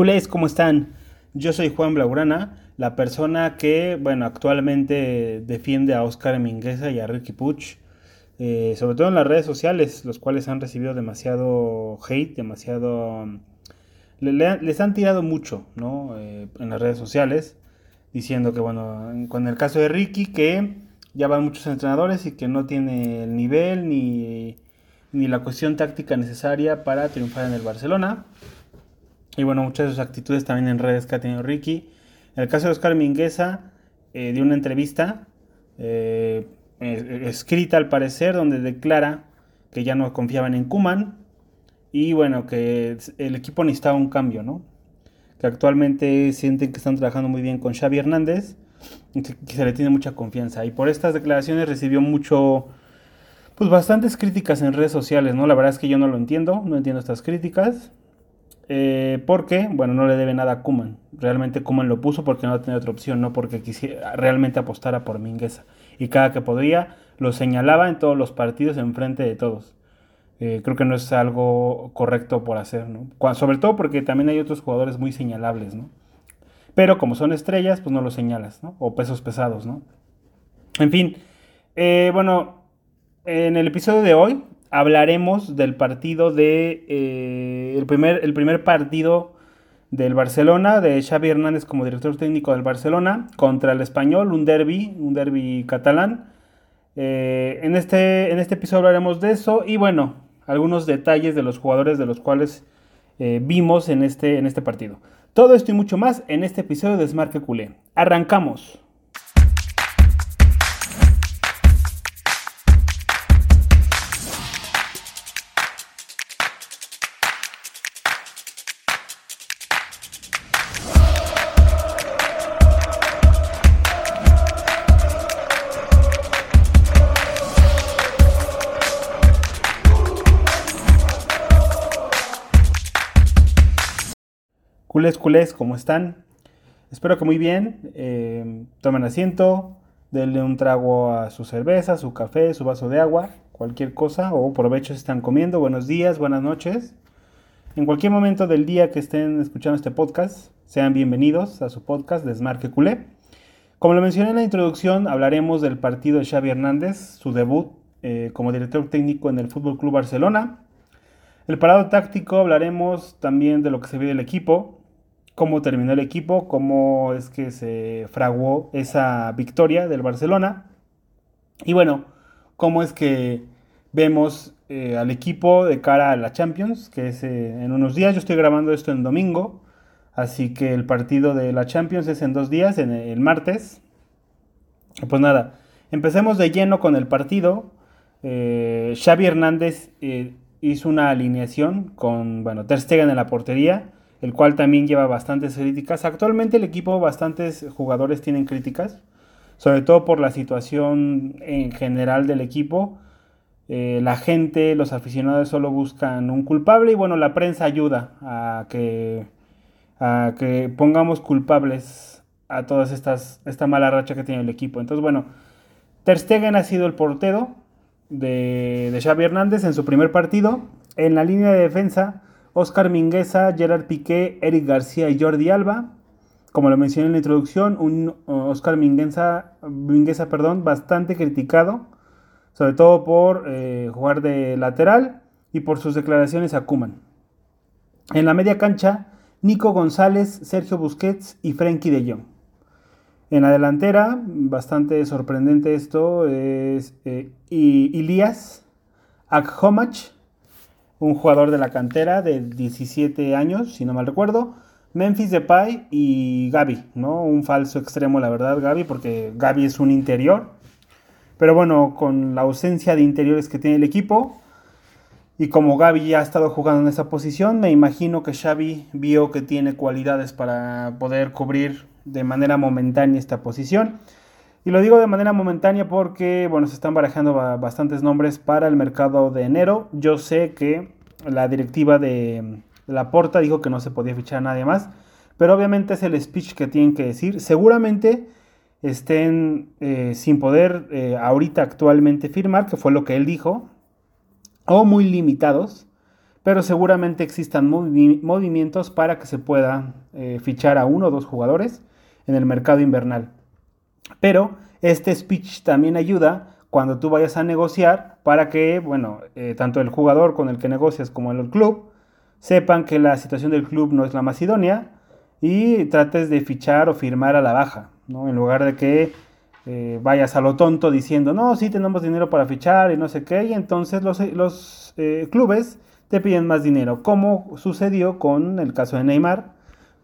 Culés, ¿cómo están? Yo soy Juan Blaurana, la persona que, bueno, actualmente defiende a Oscar Mingueza y a Ricky Puch, eh, sobre todo en las redes sociales, los cuales han recibido demasiado hate, demasiado... les han tirado mucho, ¿no? Eh, en las redes sociales, diciendo que, bueno, con el caso de Ricky, que ya van muchos entrenadores y que no tiene el nivel ni, ni la cuestión táctica necesaria para triunfar en el Barcelona. Y bueno, muchas de sus actitudes también en redes que ha tenido Ricky. En el caso de Oscar Mingueza, eh, dio una entrevista eh, escrita al parecer donde declara que ya no confiaban en Kuman y bueno, que el equipo necesitaba un cambio, ¿no? Que actualmente sienten que están trabajando muy bien con Xavi Hernández y que se le tiene mucha confianza. Y por estas declaraciones recibió mucho, pues bastantes críticas en redes sociales, ¿no? La verdad es que yo no lo entiendo, no entiendo estas críticas. Eh, porque, bueno, no le debe nada a Kuman. Realmente Kuman lo puso porque no tenía otra opción, no porque quisiera realmente apostara por Mingueza. Y cada que podría lo señalaba en todos los partidos en frente de todos. Eh, creo que no es algo correcto por hacer, ¿no? sobre todo porque también hay otros jugadores muy señalables, ¿no? Pero como son estrellas, pues no los señalas, ¿no? O pesos pesados, ¿no? En fin, eh, bueno, en el episodio de hoy hablaremos del partido de eh, el, primer, el primer partido del Barcelona, de Xavi Hernández como director técnico del Barcelona, contra el español, un derby, un derby catalán. Eh, en, este, en este episodio hablaremos de eso y bueno, algunos detalles de los jugadores de los cuales eh, vimos en este, en este partido. Todo esto y mucho más en este episodio de Smart Culé. Arrancamos. Culés, culés, ¿cómo están? Espero que muy bien. Eh, tomen asiento, denle un trago a su cerveza, su café, su vaso de agua, cualquier cosa, o provecho si están comiendo. Buenos días, buenas noches. En cualquier momento del día que estén escuchando este podcast, sean bienvenidos a su podcast de Smart Culé. Como lo mencioné en la introducción, hablaremos del partido de Xavi Hernández, su debut eh, como director técnico en el Fútbol Club Barcelona. El parado táctico hablaremos también de lo que se ve del equipo, cómo terminó el equipo, cómo es que se fraguó esa victoria del Barcelona. Y bueno, cómo es que vemos eh, al equipo de cara a la Champions, que es eh, en unos días. Yo estoy grabando esto en domingo, así que el partido de la Champions es en dos días, en el martes. Pues nada, empecemos de lleno con el partido. Eh, Xavi Hernández hizo una alineación con, bueno, Ter Stegen en la portería el cual también lleva bastantes críticas. Actualmente el equipo, bastantes jugadores tienen críticas, sobre todo por la situación en general del equipo. Eh, la gente, los aficionados solo buscan un culpable y bueno, la prensa ayuda a que, a que pongamos culpables a estas, esta mala racha que tiene el equipo. Entonces bueno, Ter Stegen ha sido el portero de, de Xavi Hernández en su primer partido. En la línea de defensa Oscar Mingueza, Gerard Piqué, Eric García y Jordi Alba. Como lo mencioné en la introducción, un Oscar Mingueza, Mingueza perdón, bastante criticado, sobre todo por eh, jugar de lateral y por sus declaraciones a Kuman. En la media cancha, Nico González, Sergio Busquets y Frenkie de Jong. En la delantera, bastante sorprendente esto, es eh, Ilias Akhomach, un jugador de la cantera de 17 años, si no mal recuerdo. Memphis Depay y Gaby, ¿no? Un falso extremo, la verdad, Gaby, porque Gaby es un interior. Pero bueno, con la ausencia de interiores que tiene el equipo, y como Gaby ya ha estado jugando en esa posición, me imagino que Xavi vio que tiene cualidades para poder cubrir de manera momentánea esta posición. Y lo digo de manera momentánea porque, bueno, se están barajando bastantes nombres para el mercado de enero. Yo sé que la directiva de la Porta dijo que no se podía fichar a nadie más, pero obviamente es el speech que tienen que decir. Seguramente estén eh, sin poder eh, ahorita actualmente firmar, que fue lo que él dijo, o muy limitados, pero seguramente existan movimientos para que se pueda eh, fichar a uno o dos jugadores en el mercado invernal. Pero este speech también ayuda cuando tú vayas a negociar para que, bueno, eh, tanto el jugador con el que negocias como el club sepan que la situación del club no es la más idónea y trates de fichar o firmar a la baja, ¿no? En lugar de que eh, vayas a lo tonto diciendo, no, sí tenemos dinero para fichar y no sé qué, y entonces los, los clubes te piden más dinero, como sucedió con el caso de Neymar,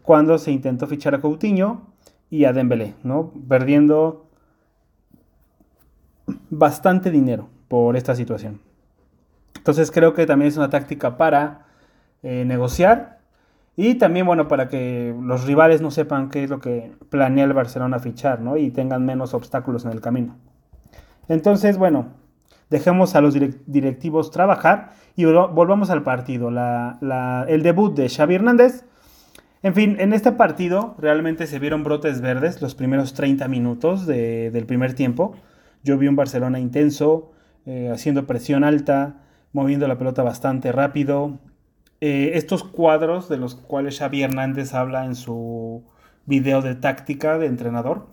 cuando se intentó fichar a Coutinho y a Dembélé, ¿no? Perdiendo bastante dinero por esta situación. Entonces creo que también es una táctica para eh, negociar y también, bueno, para que los rivales no sepan qué es lo que planea el Barcelona fichar, ¿no? Y tengan menos obstáculos en el camino. Entonces, bueno, dejemos a los directivos trabajar y volvamos al partido. el debut de Xavi Hernández. En fin, en este partido realmente se vieron brotes verdes los primeros 30 minutos del primer tiempo. Yo vi un Barcelona intenso, eh, haciendo presión alta, moviendo la pelota bastante rápido. Eh, estos cuadros de los cuales Xavi Hernández habla en su video de táctica de entrenador.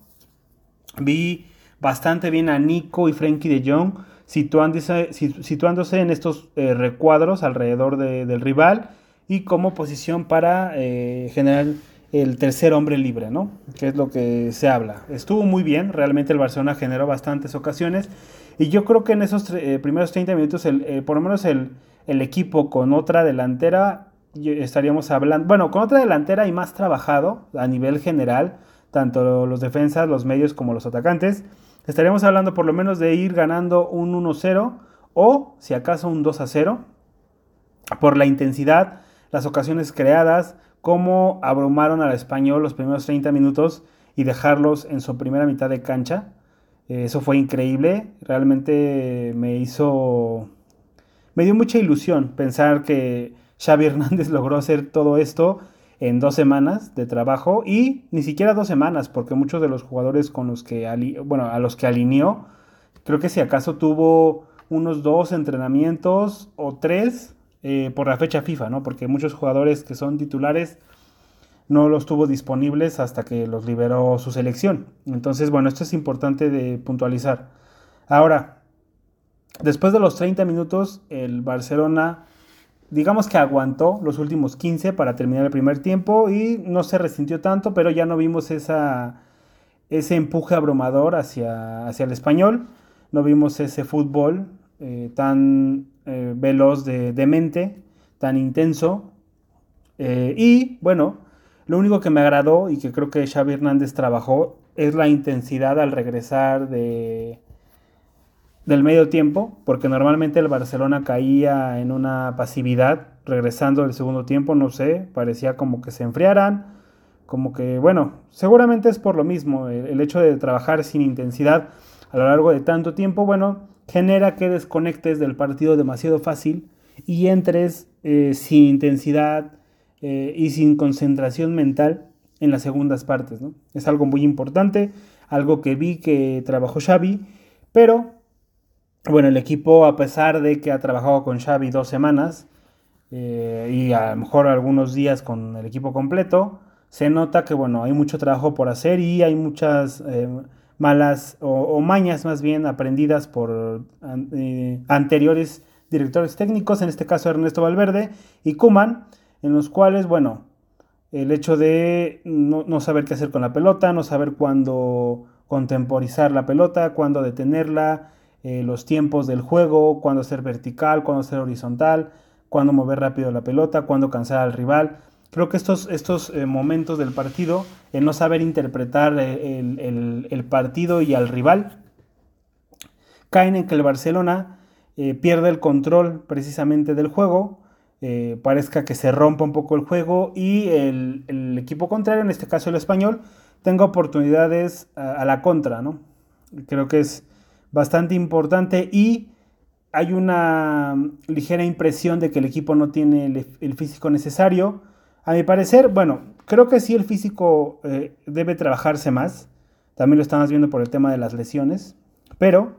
Vi bastante bien a Nico y Frenkie de Jong situándose, situándose en estos eh, recuadros alrededor del rival y como posición para eh, generar el tercer hombre libre, ¿no? Que es lo que se habla. Estuvo muy bien, realmente el Barcelona generó bastantes ocasiones y yo creo que en esos eh, primeros 30 minutos, por lo menos el, el, equipo con otra delantera, estaríamos hablando, bueno, con otra delantera y más trabajado a nivel general, tanto los defensas, los medios como los atacantes, estaríamos hablando por lo menos de ir ganando un 1-0 o si acaso un 2-0 por la intensidad, las ocasiones creadas, cómo abrumaron al español los primeros 30 minutos y dejarlos en su primera mitad de cancha. Eh, eso fue increíble, realmente me hizo, me dio mucha ilusión pensar que Xavi Hernández logró hacer todo esto en dos semanas de trabajo y ni siquiera dos semanas, porque muchos de los jugadores con los que, bueno, a los que alineó, creo que si acaso tuvo unos dos entrenamientos o tres eh, por la fecha FIFA, ¿no? Porque muchos jugadores que son titulares no los tuvo disponibles hasta que los liberó su selección. Entonces, bueno, esto es importante de puntualizar. Ahora, después de los 30 minutos, el Barcelona digamos que aguantó los últimos 15 para terminar el primer tiempo y no se resintió tanto, pero ya no vimos esa, ese empuje abrumador hacia, hacia el español, no vimos ese fútbol eh, tan eh, veloz de, mente, tan intenso. Eh, y bueno, lo único que me agradó y que creo que Xavi Hernández trabajó es la intensidad al regresar de, del medio tiempo, porque normalmente el Barcelona caía en una pasividad regresando del segundo tiempo, no sé, parecía como que se enfriaran, como que, bueno, seguramente es por lo mismo, el, hecho de trabajar sin intensidad a lo largo de tanto tiempo, bueno, genera que desconectes del partido demasiado fácil y entres eh, sin intensidad eh, y sin concentración mental en las segundas partes, ¿no? Es algo muy importante, algo que vi que trabajó Xavi, pero bueno, el equipo, a pesar de que ha trabajado con Xavi dos semanas eh, y a lo mejor algunos días con el equipo completo, se nota que bueno, hay mucho trabajo por hacer y hay muchas malas o, mañas más bien aprendidas por eh, anteriores directores técnicos, en este caso Ernesto Valverde y Kuman, en los cuales, bueno, el hecho de no, no saber qué hacer con la pelota, no saber cuándo contemporizar la pelota, cuándo detenerla, eh, los tiempos del juego, cuándo ser vertical, cuándo ser horizontal, cuándo mover rápido la pelota, cuándo cansar al rival. Creo que estos, estos eh, momentos del partido, el no saber interpretar eh, el, partido y al rival, caen en que el Barcelona pierde el control precisamente del juego, parezca que se rompa un poco el juego y el, equipo contrario, en este caso el español, tenga oportunidades a, a la contra, ¿no? Creo que es bastante importante y hay una ligera impresión de que el equipo no tiene el, físico necesario. A mi parecer, bueno, creo que sí el físico eh, debe trabajarse más. También lo estamos viendo por el tema de las lesiones. Pero,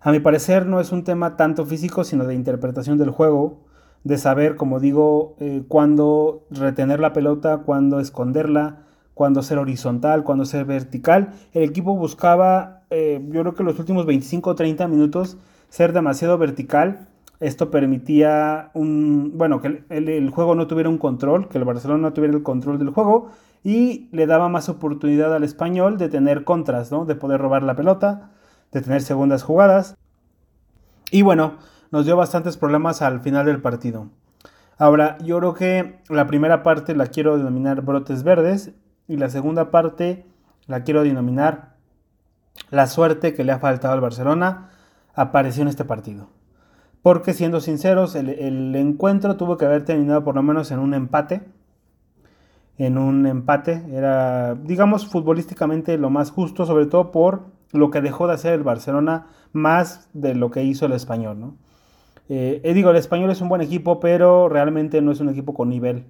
a mi parecer, no es un tema tanto físico, sino de interpretación del juego. de saber, como digo, eh, cuándo retener la pelota, cuándo esconderla, cuándo ser horizontal, cuándo ser vertical. El equipo buscaba, eh, yo creo que los últimos 25 o 30 minutos, ser demasiado vertical. Esto permitía un, bueno, que el, juego no tuviera un control, que el Barcelona no tuviera el control del juego y le daba más oportunidad al español de tener contras, ¿no? De poder robar la pelota, de tener segundas jugadas. Y bueno, nos dio bastantes problemas al final del partido. Ahora, yo creo que la primera parte la quiero denominar brotes verdes y la segunda parte la quiero denominar la suerte que le ha faltado al Barcelona apareció en este partido. Porque siendo sinceros, el, encuentro tuvo que haber terminado por lo menos en un empate. En un empate. Era, digamos, futbolísticamente lo más justo, sobre todo por lo que dejó de hacer el Barcelona más de lo que hizo el español. ¿no? Eh, eh, digo, el español es un buen equipo, pero realmente no es un equipo con nivel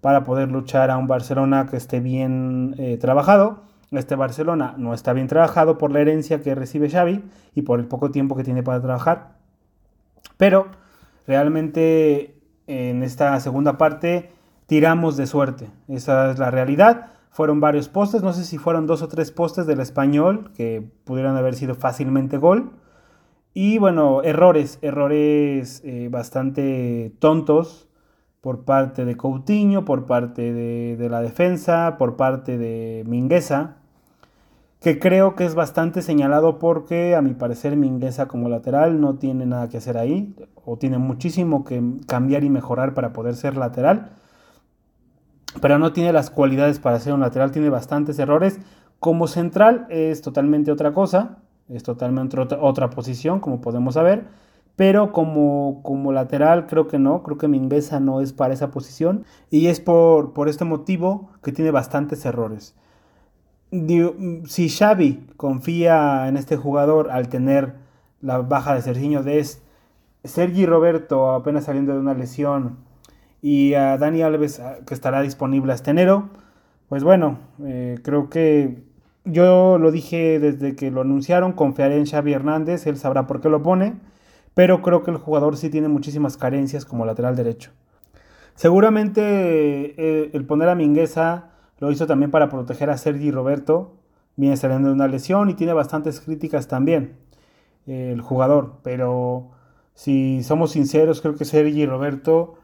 para poder luchar a un Barcelona que esté bien eh, trabajado. Este Barcelona no está bien trabajado por la herencia que recibe Xavi y por el poco tiempo que tiene para trabajar. Pero realmente en esta segunda parte tiramos de suerte. Esa es la realidad. Fueron varios postes, no sé si fueron dos o tres postes del español que pudieran haber sido fácilmente gol. Y bueno, errores, errores eh, bastante tontos por parte de Coutinho, por parte de, la defensa, por parte de Mingueza, que creo que es bastante señalado porque a mi parecer Mingueza como lateral no tiene nada que hacer ahí, o tiene muchísimo que cambiar y mejorar para poder ser lateral, pero no tiene las cualidades para ser un lateral, tiene bastantes errores. Como central es totalmente otra cosa, es totalmente otra, posición, como podemos saber. Pero como, como lateral creo que no, creo que Mingueza no es para esa posición. Y es por, por este motivo que tiene bastantes errores. Si Xavi confía en este jugador al tener la baja de Serginho Dest, Sergi Roberto apenas saliendo de una lesión y a Dani Alves ah, que estará disponible hasta enero, pues bueno, eh, creo que yo lo dije desde que lo anunciaron, confiaré en Xavi Hernández, él sabrá por qué lo pone, pero creo que el jugador sí tiene muchísimas carencias como lateral derecho. Seguramente eh, el poner a Mingueza lo hizo también para proteger a Sergi Roberto, viene saliendo de una lesión y tiene bastantes críticas también el jugador, pero si somos sinceros, creo que Sergi Roberto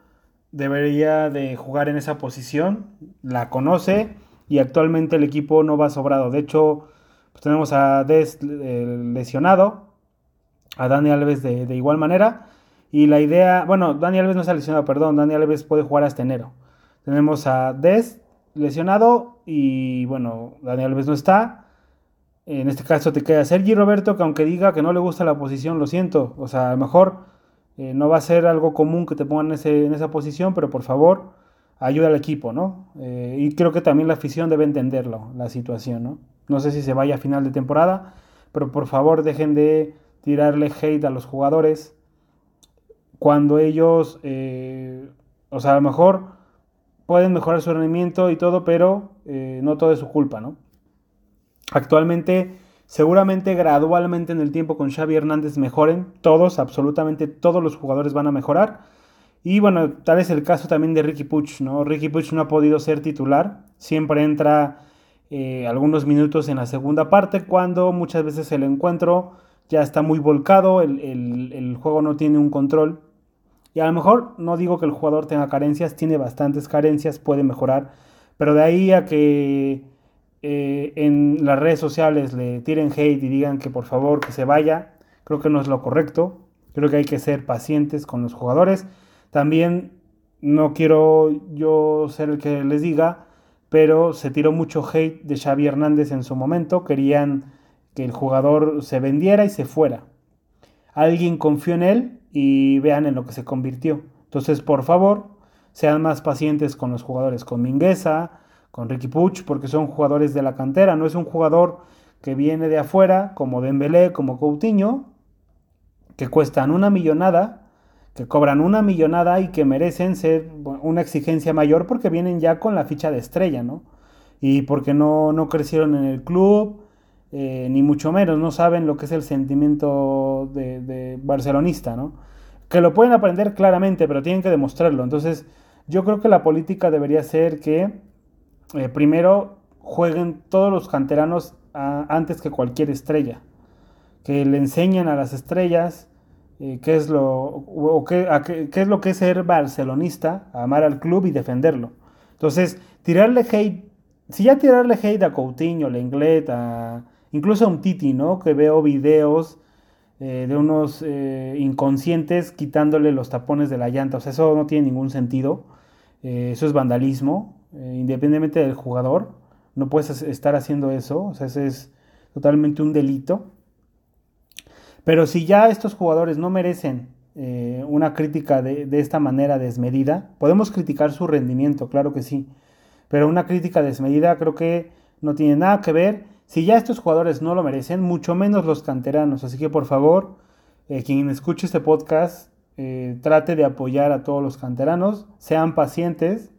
debería de jugar en esa posición, la conoce y actualmente el equipo no va sobrado. De hecho, pues tenemos a Des lesionado, a Dani Alves de, igual manera. Y la idea, bueno, Dani Alves no ha lesionado, perdón, Dani Alves puede jugar hasta enero. Tenemos a Des lesionado y bueno, Dani Alves no está. En este caso te queda Sergi Roberto, que aunque diga que no le gusta la posición, lo siento. O sea, a lo mejor eh, no va a ser algo común que te pongan en esa posición, pero por favor, ayuda al equipo, ¿no? Eh, y creo que también la afición debe entenderlo, la situación, ¿no? No sé si se vaya a final de temporada, pero por favor dejen de tirarle hate a los jugadores cuando ellos, eh, o sea, a lo mejor pueden mejorar su rendimiento y todo, pero eh, no todo es su culpa, ¿no? Actualmente, seguramente gradualmente en el tiempo con Xavi Hernández mejoren, todos, absolutamente todos los jugadores van a mejorar y bueno, tal es el caso también de Ricky Puch, ¿no? Ricky Puch no ha podido ser titular, siempre entra eh, algunos minutos en la segunda parte, cuando muchas veces el encuentro ya está muy volcado, el, juego no tiene un control. Y a lo mejor no digo que el jugador tenga carencias, tiene bastantes carencias, puede mejorar, pero de ahí a que eh, en las redes sociales le tiren hate y digan que por favor que se vaya, creo que no es lo correcto. Creo que hay que ser pacientes con los jugadores. También no quiero yo ser el que les diga, pero se tiró mucho hate de Xavi Hernández en su momento. Querían que el jugador se vendiera y se fuera. Alguien confió en él y vean en lo que se convirtió. Entonces, por favor, sean más pacientes con los jugadores, con Mingueza, con Ricky Puch, porque son jugadores de la cantera. No es un jugador que viene de afuera, como Dembélé, como Coutinho, que cuestan una millonada que cobran una millonada y que merecen ser una exigencia mayor porque vienen ya con la ficha de estrella, ¿no? Y porque no, no crecieron en el club, eh, ni mucho menos, no saben lo que es el sentimiento de, barcelonista, ¿no? Que lo pueden aprender claramente, pero tienen que demostrarlo. Entonces, yo creo que la política debería ser que eh, primero jueguen todos los canteranos antes que cualquier estrella. Que le enseñen a las estrellas eh, qué, es lo, qué, qué, es lo que es ser barcelonista, amar al club y defenderlo. Entonces, tirarle hate, si ya tirarle hate a Coutinho, Lenglet, a, incluso a un Titi, ¿no? Que veo videos eh, de unos eh, inconscientes quitándole los tapones de la llanta. O sea, eso no tiene ningún sentido. Eh, eso es vandalismo, independientemente del jugador. No puedes estar haciendo eso. O sea, ese es totalmente un delito. Pero si ya estos jugadores no merecen una crítica de, de esta manera desmedida, podemos criticar su rendimiento, claro que sí. Pero una crítica desmedida creo que no tiene nada que ver si ya estos jugadores no lo merecen, mucho menos los canteranos. Así que por favor, eh, quien escuche este podcast, eh, trate de apoyar a todos los canteranos. Sean pacientes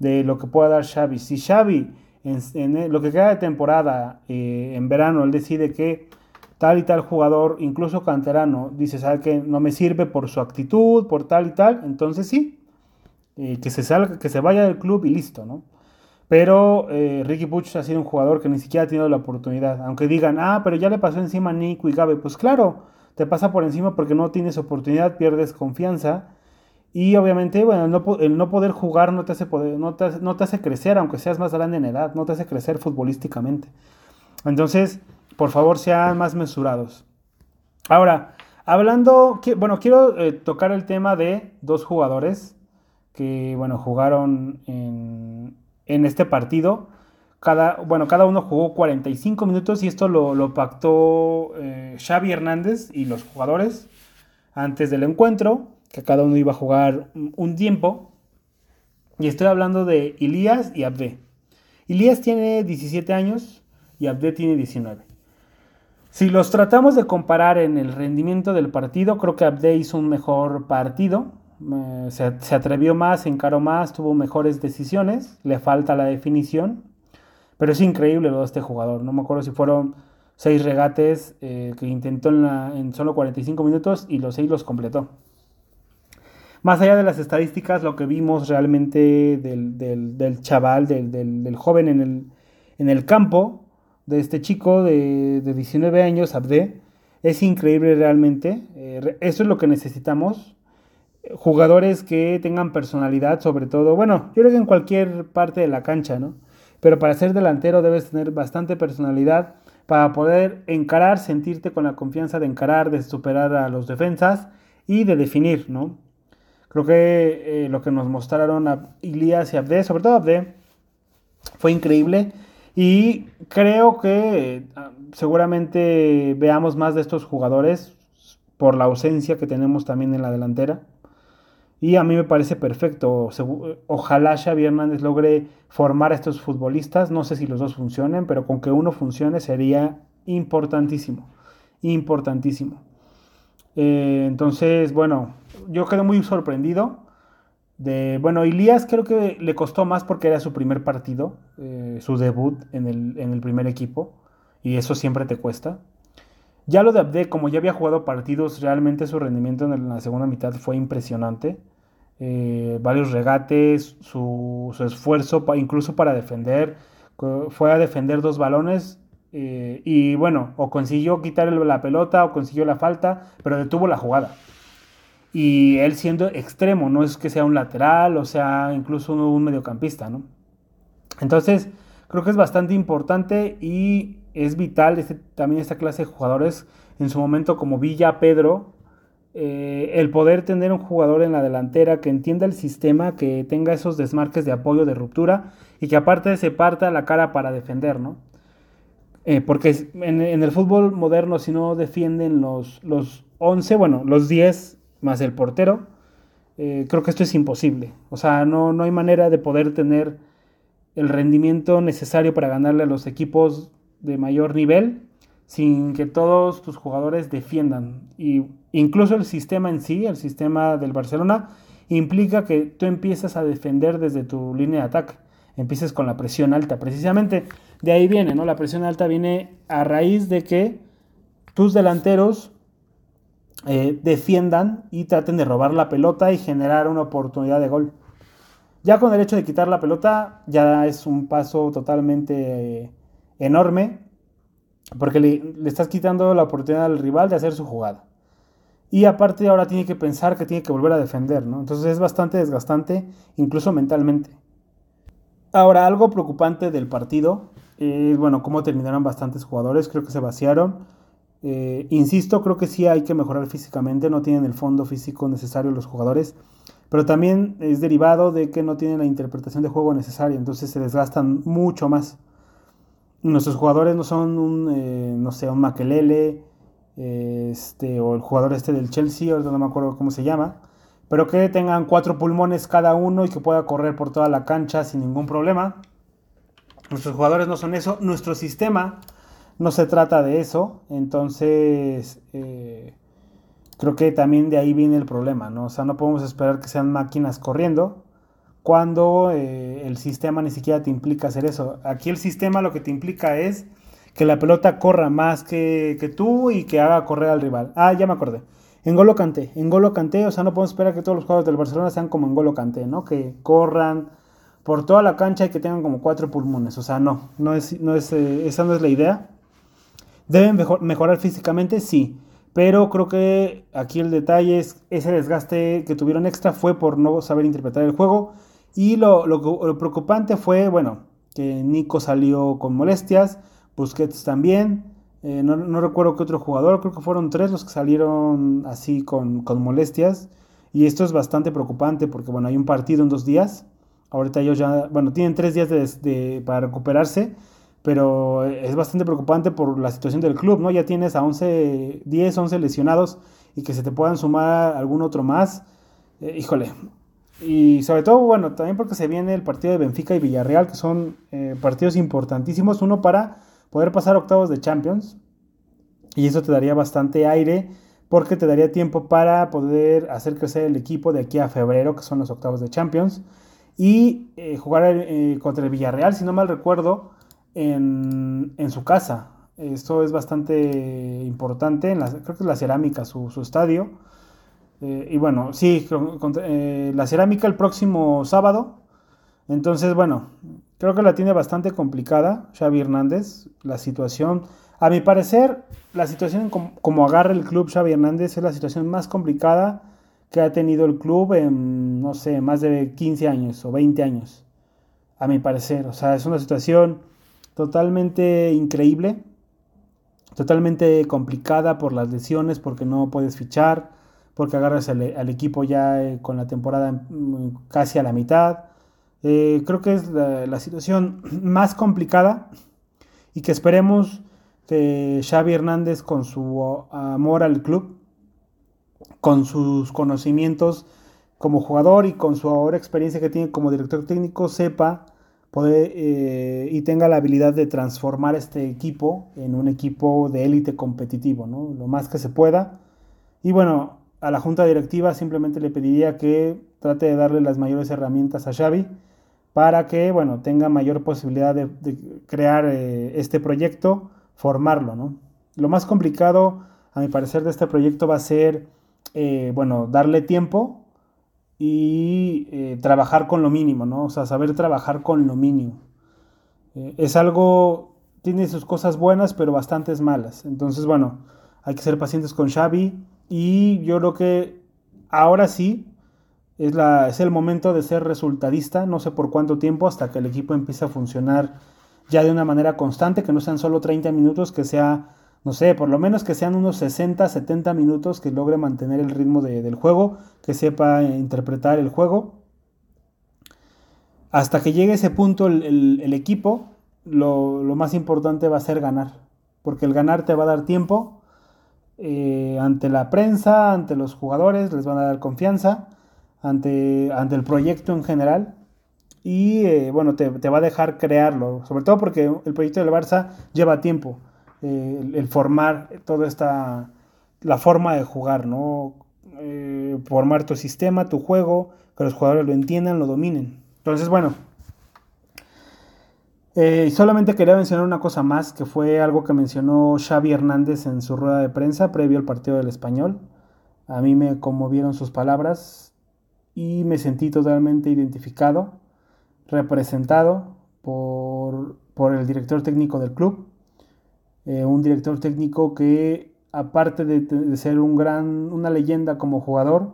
de lo que pueda dar Xavi. Si Xavi, en, lo que queda de temporada, eh, en verano, él decide que tal y tal jugador, incluso canterano, dice, ¿sabe que no me sirve por su actitud, por tal y tal? Entonces sí, que se salga, que se vaya del club y listo, ¿no? Pero eh, Ricky Puch ha sido un jugador que ni siquiera ha tenido la oportunidad. Aunque digan, ah, pero ya le pasó encima a Nico y Gabe. Pues claro, te pasa por encima porque no tienes oportunidad, pierdes confianza. Y obviamente, bueno, el no, poder jugar no te, hace poder, no, te no te hace crecer, aunque seas más grande en edad, no te hace crecer futbolísticamente. Entonces, por favor, sean más mesurados. Ahora, hablando, bueno, quiero eh, tocar el tema de dos jugadores que, bueno, jugaron en, en este partido. Cada, bueno, cada uno jugó 45 minutos y esto lo, pactó eh, Xavi Hernández y los jugadores antes del encuentro, que cada uno iba a jugar un tiempo. Y estoy hablando de Ilías y Abde. Ilías tiene 17 años y Abde tiene 19. Si los tratamos de comparar en el rendimiento del partido, creo que Abde hizo un mejor partido se, atrevió más, se encaró más, tuvo mejores decisiones, le falta la definición, pero es increíble lo de este jugador. No me acuerdo si fueron seis regates eh, que intentó en, solo 45 minutos y los seis los completó. Más allá de las estadísticas, lo que vimos realmente del, chaval, del, joven en el, en campo, de este chico de, 19 años, Abde, es increíble realmente. Eh, eso es lo que necesitamos jugadores que tengan personalidad, sobre todo, bueno, yo creo que en cualquier parte de la cancha, ¿no? Pero para ser delantero debes tener bastante personalidad para poder encarar, sentirte con la confianza de encarar, de superar a los defensas y de definir, ¿no? Creo que eh, lo que nos mostraron a Ilias y Abde, sobre todo Abde, fue increíble y creo que ah, seguramente veamos más de estos jugadores por la ausencia que tenemos también en la delantera. Y a mí me parece perfecto. Ojalá Xavi Hernández logre formar a estos futbolistas. No sé si los dos funcionen, pero con que uno funcione sería importantísimo. Importantísimo. Eh, entonces, bueno, yo quedé muy sorprendido. De, bueno, Ilías creo que le costó más porque era su primer partido, eh, su debut en el, en el primer equipo. Y eso siempre te cuesta. Ya lo de Abde, como ya había jugado partidos, realmente su rendimiento en la segunda mitad fue impresionante. Eh, varios regates, su, esfuerzo incluso para defender. Fue a defender dos balones eh, y bueno, o consiguió quitarle la pelota o consiguió la falta, pero detuvo la jugada. Y él siendo extremo, no es que sea un lateral o sea incluso un mediocampista, ¿no? Entonces, creo que es bastante importante y es vital este, también esta clase de jugadores en su momento como Villa, Pedro, eh, el poder tener un jugador en la delantera que entienda el sistema, que tenga esos desmarques de apoyo, de ruptura y que aparte se parta la cara para defender, ¿no? Eh, porque en, el fútbol moderno si no defienden los, los 11, bueno, los 10 más el portero, eh, creo que esto es imposible. O sea, no, no hay manera de poder tener el rendimiento necesario para ganarle a los equipos de mayor nivel sin que todos tus jugadores defiendan. Y incluso el sistema en sí, el sistema del Barcelona, implica que tú empiezas a defender desde tu línea de ataque. Empieces con la presión alta. Precisamente de ahí viene, ¿no? La presión alta viene a raíz de que tus delanteros eh, defiendan y traten de robar la pelota y generar una oportunidad de gol. Ya con el hecho de quitar la pelota, ya es un paso totalmente enorme, porque le, estás quitando la oportunidad al rival de hacer su jugada. Y aparte ahora tiene que pensar que tiene que volver a defender, ¿no? Entonces es bastante desgastante, incluso mentalmente. Ahora, algo preocupante del partido es, bueno, cómo terminaron bastantes jugadores, creo que se vaciaron. Eh, insisto, creo que sí hay que mejorar físicamente, no tienen el fondo físico necesario los jugadores, pero también es derivado de que no tienen la interpretación de juego necesaria, entonces se desgastan mucho más. Nuestros jugadores no son un, eh, no sé, un Makelele, este, o el jugador este del Chelsea, ahorita no me acuerdo cómo se llama, pero que tengan cuatro pulmones cada uno y que pueda correr por toda la cancha sin ningún problema. Nuestros jugadores no son eso, nuestro sistema no se trata de eso, entonces eh, creo que también de ahí viene el problema, ¿no? O sea, no podemos esperar que sean máquinas corriendo cuando eh, el sistema ni siquiera te implica hacer eso. Aquí el sistema lo que te implica es que la pelota corra más que, que tú y que haga correr al rival. Ah, ya me acordé. En Golo Canté, en Golo Canté, o sea, no podemos esperar que todos los jugadores del Barcelona sean como en Golo Canté, ¿no? Que corran por toda la cancha y que tengan como cuatro pulmones. O sea, no, no es, no es, eh, esa no es la idea. ¿Deben mejorar físicamente? Sí. Pero creo que aquí el detalle es ese desgaste que tuvieron extra fue por no saber interpretar el juego. Y lo, lo, preocupante fue, bueno, que Nico salió con molestias, Busquets también. Eh, no, no, recuerdo qué otro jugador, creo que fueron tres los que salieron así con, con, molestias. Y esto es bastante preocupante porque, bueno, hay un partido en dos días. Ahorita ellos ya, bueno, tienen tres días de, de, para recuperarse pero es bastante preocupante por la situación del club, ¿no? Ya tienes a 11, 10, 11 lesionados y que se te puedan sumar algún otro más. Eh, híjole. Y sobre todo, bueno, también porque se viene el partido de Benfica y Villarreal, que son eh, partidos importantísimos. Uno para poder pasar octavos de Champions. Y eso te daría bastante aire porque te daría tiempo para poder hacer crecer el equipo de aquí a febrero, que son los octavos de Champions. Y eh, jugar contra el Villarreal, si no mal recuerdo en, su casa. Esto es bastante importante. En la, creo que es la cerámica, su, estadio. Eh, y bueno, sí, eh, la cerámica el próximo sábado. Entonces, bueno, creo que la tiene bastante complicada Xavi Hernández. La situación, a mi parecer, la situación como, como agarra el club Xavi Hernández es la situación más complicada que ha tenido el club en, no sé, más de 15 años o 20 años. A mi parecer, o sea, es una situación totalmente increíble, totalmente complicada por las lesiones, porque no puedes fichar, porque agarras al, equipo ya eh, con la temporada mm, casi a la mitad. Eh, creo que es la, situación más complicada y que esperemos que Xavi Hernández con su amor al club, con sus conocimientos como jugador y con su ahora experiencia que tiene como director técnico, sepa poder, eh, y tenga la habilidad de transformar este equipo en un equipo de élite competitivo, ¿no? lo más que se pueda. Y bueno, a la junta directiva simplemente le pediría que trate de darle las mayores herramientas a Xavi para que bueno, tenga mayor posibilidad de, crear eh, este proyecto, formarlo. ¿no? Lo más complicado, a mi parecer, de este proyecto va a ser eh, bueno, darle tiempo y eh, trabajar con lo mínimo, ¿no? O sea, saber trabajar con lo mínimo. Es algo, tiene sus cosas buenas, pero bastantes malas. Entonces, bueno, hay que ser pacientes con Xavi y yo creo que ahora sí es, la, es el momento de ser resultadista, no sé por cuánto tiempo, hasta que el equipo empiece a funcionar ya de una manera constante, que no sean solo 30 minutos, que sea no sé, por lo menos que sean unos 60, 70 minutos que logre mantener el ritmo del juego, que sepa interpretar el juego. Hasta que llegue ese punto el, equipo, lo, más importante va a ser ganar, porque el ganar te va a dar tiempo eh, ante la prensa, ante los jugadores, les van a dar confianza, ante, ante el proyecto en general. Y eh, bueno, te, te va a dejar crearlo, sobre todo porque el proyecto del Barça lleva tiempo eh, el, formar toda esta, la forma de jugar, ¿no? Formar tu sistema, tu juego, que los jugadores lo entiendan, lo dominen. Entonces, bueno, eh, solamente quería mencionar una cosa más, que fue algo que mencionó Xavi Hernández en su rueda de prensa previo al partido del español. A mí me conmovieron sus palabras y me sentí totalmente identificado, representado por, el director técnico del club. Eh, un director técnico que aparte de, ser un gran, una leyenda como jugador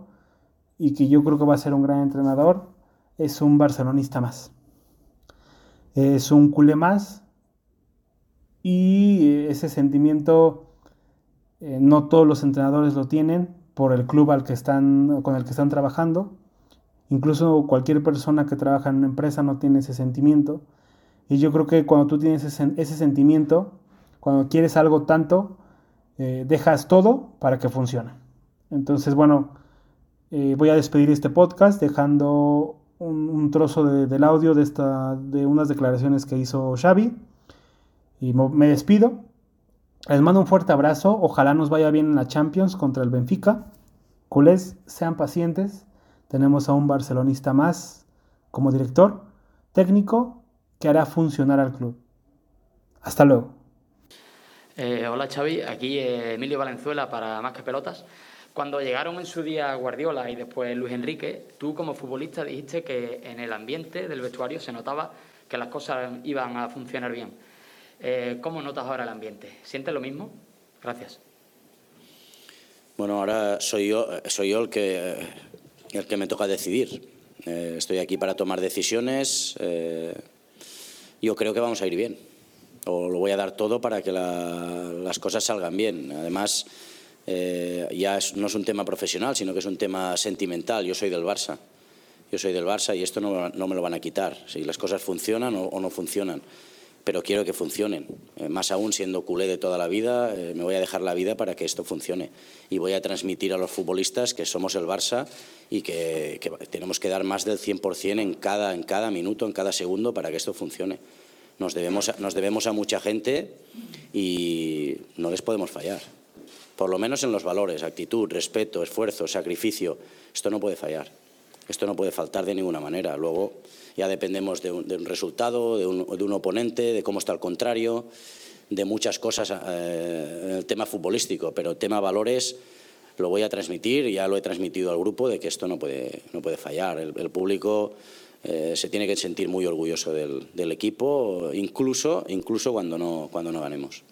y que yo creo que va a ser un gran entrenador, es un barcelonista más. Es un culé más y ese sentimiento eh, no todos los entrenadores lo tienen por el club al que están, con el que están trabajando. Incluso cualquier persona que trabaja en una empresa no tiene ese sentimiento. Y yo creo que cuando tú tienes ese, ese sentimiento, cuando quieres algo tanto, eh, dejas todo para que funcione. Entonces, bueno, eh, voy a despedir este podcast dejando un, trozo del audio de, esta, de unas declaraciones que hizo Xavi. Y me despido. Les mando un fuerte abrazo. Ojalá nos vaya bien en la Champions contra el Benfica. Culés, sean pacientes. Tenemos a un barcelonista más como director técnico que hará funcionar al club. Hasta luego. Eh, hola Xavi, aquí Emilio Valenzuela para Más que Pelotas. Cuando llegaron en su día Guardiola y después Luis Enrique, tú como futbolista dijiste que en el ambiente del vestuario se notaba que las cosas iban a funcionar bien. Eh, ¿Cómo notas ahora el ambiente? ¿Sientes lo mismo? Gracias. Bueno, ahora soy yo, soy yo el, que, el que me toca decidir. Eh, estoy aquí para tomar decisiones. yo creo que vamos a ir bien o lo voy a dar todo para que las cosas salgan bien. Además, eh, ya no es un tema profesional, sino que es un tema sentimental. Yo soy del Barça. Yo soy del Barça y esto no, me lo van a quitar. Si las cosas funcionan o, no funcionan. Pero quiero que funcionen. Eh, más aún siendo culé de toda la vida, eh, me voy a dejar la vida para que esto funcione. Y voy a transmitir a los futbolistas que somos el Barça y que, que tenemos que dar más del 100% en cada, en cada minuto, en cada segundo para que esto funcione nos debemos, nos debemos a mucha gente y no les podemos fallar. Por lo menos en los valores, actitud, respeto, esfuerzo, sacrificio. Esto no puede fallar. Esto no puede faltar de ninguna manera. Luego ya dependemos de un, resultado, de un, de un, oponente, de cómo está el contrario, de muchas cosas eh, en el tema futbolístico, pero el tema valores lo voy a transmitir, ya lo he transmitido al grupo, de que esto no puede, no puede fallar. el, el público eh, se tiene que sentir muy orgulloso del, del, equipo, incluso, incluso cuando, no, cuando no ganemos.